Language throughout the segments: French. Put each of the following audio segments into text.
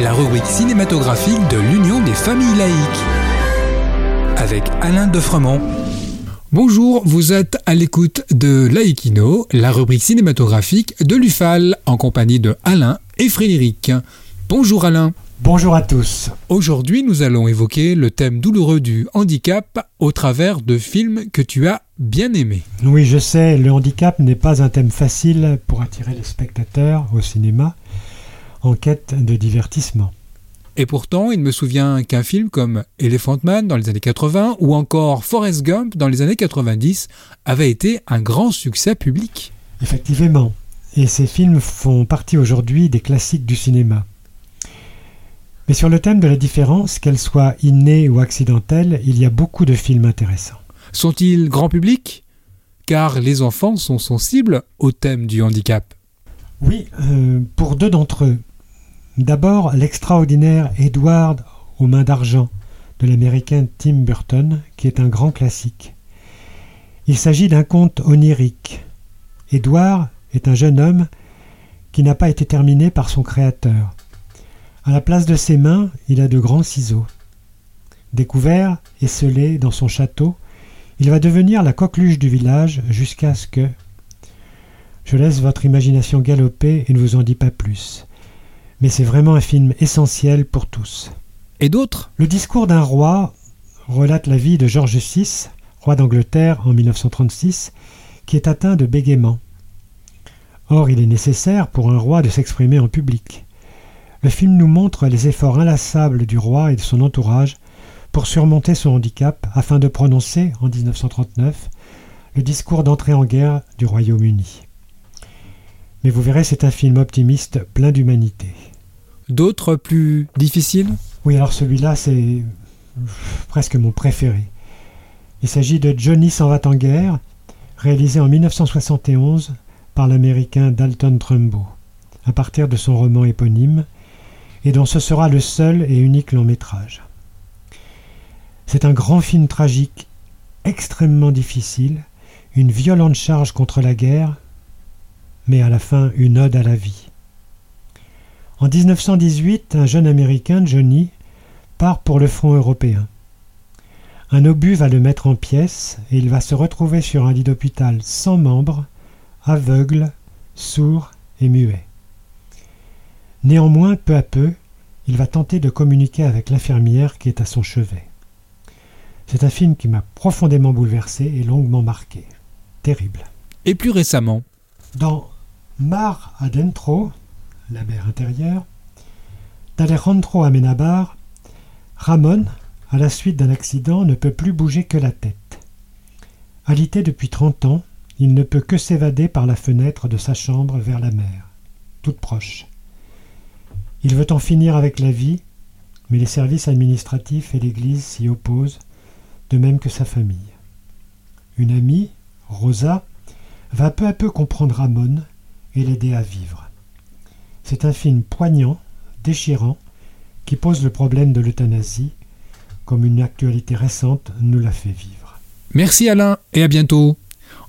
La rubrique cinématographique de l'Union des familles laïques. Avec Alain Defremont. Bonjour, vous êtes à l'écoute de Laïkino, la rubrique cinématographique de l'UFAL, en compagnie de Alain et Frédéric. Bonjour Alain. Bonjour à tous. Aujourd'hui, nous allons évoquer le thème douloureux du handicap au travers de films que tu as bien aimés. Oui, je sais, le handicap n'est pas un thème facile pour attirer les spectateurs au cinéma en quête de divertissement. Et pourtant, il me souvient qu'un film comme Elephant Man dans les années 80 ou encore Forrest Gump dans les années 90 avait été un grand succès public. Effectivement, et ces films font partie aujourd'hui des classiques du cinéma. Mais sur le thème de la différence, qu'elle soit innée ou accidentelle, il y a beaucoup de films intéressants. Sont-ils grand public? Car les enfants sont sensibles au thème du handicap. Oui, euh, pour deux d'entre eux. D'abord, l'extraordinaire Edward aux mains d'argent de l'américain Tim Burton, qui est un grand classique. Il s'agit d'un conte onirique. Edward est un jeune homme qui n'a pas été terminé par son créateur. À la place de ses mains, il a de grands ciseaux. Découvert et scellé dans son château, il va devenir la coqueluche du village jusqu'à ce que... Je laisse votre imagination galoper et ne vous en dis pas plus. Mais c'est vraiment un film essentiel pour tous. Et d'autres? Le discours d'un roi relate la vie de George VI, roi d'Angleterre en 1936, qui est atteint de bégaiement. Or, il est nécessaire pour un roi de s'exprimer en public. Le film nous montre les efforts inlassables du roi et de son entourage pour surmonter son handicap afin de prononcer, en 1939, le discours d'entrée en guerre du Royaume-Uni. Mais vous verrez, c'est un film optimiste plein d'humanité. D'autres plus difficiles? Oui, alors celui-là, c'est presque mon préféré. Il s'agit de Johnny s'en va en guerre, réalisé en 1971 par l'américain Dalton Trumbo, à partir de son roman éponyme, et dont ce sera le seul et unique long métrage. C'est un grand film tragique, extrêmement difficile, une violente charge contre la guerre, mais à la fin une ode à la vie. En 1918, un jeune Américain, Johnny, part pour le front européen. Un obus va le mettre en pièces et il va se retrouver sur un lit d'hôpital sans membres, aveugle, sourd et muet. Néanmoins, peu à peu, il va tenter de communiquer avec l'infirmière qui est à son chevet. C'est un film qui m'a profondément bouleversé et longuement marqué. Terrible. Et plus récemment? Dans Mar Adentro, la mer intérieure, d'Alejandro Amenabar, Ramon, à la suite d'un accident, ne peut plus bouger que la tête. Alité depuis trente ans, il ne peut que s'évader par la fenêtre de sa chambre vers la mer, toute proche. Il veut en finir avec la vie, mais les services administratifs et l'Église s'y opposent, de même que sa famille. Une amie, Rosa, va peu à peu comprendre Ramon et l'aider à vivre. C'est un film poignant, déchirant, qui pose le problème de l'euthanasie, comme une actualité récente nous l'a fait vivre. Merci Alain et à bientôt.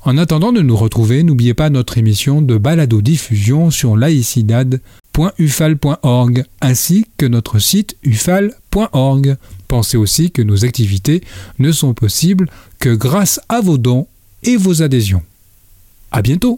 En attendant de nous retrouver, n'oubliez pas notre émission de balado diffusion sur laicidad.ufal.org ainsi que notre site ufal.org. Pensez aussi que nos activités ne sont possibles que grâce à vos dons et vos adhésions. À bientôt.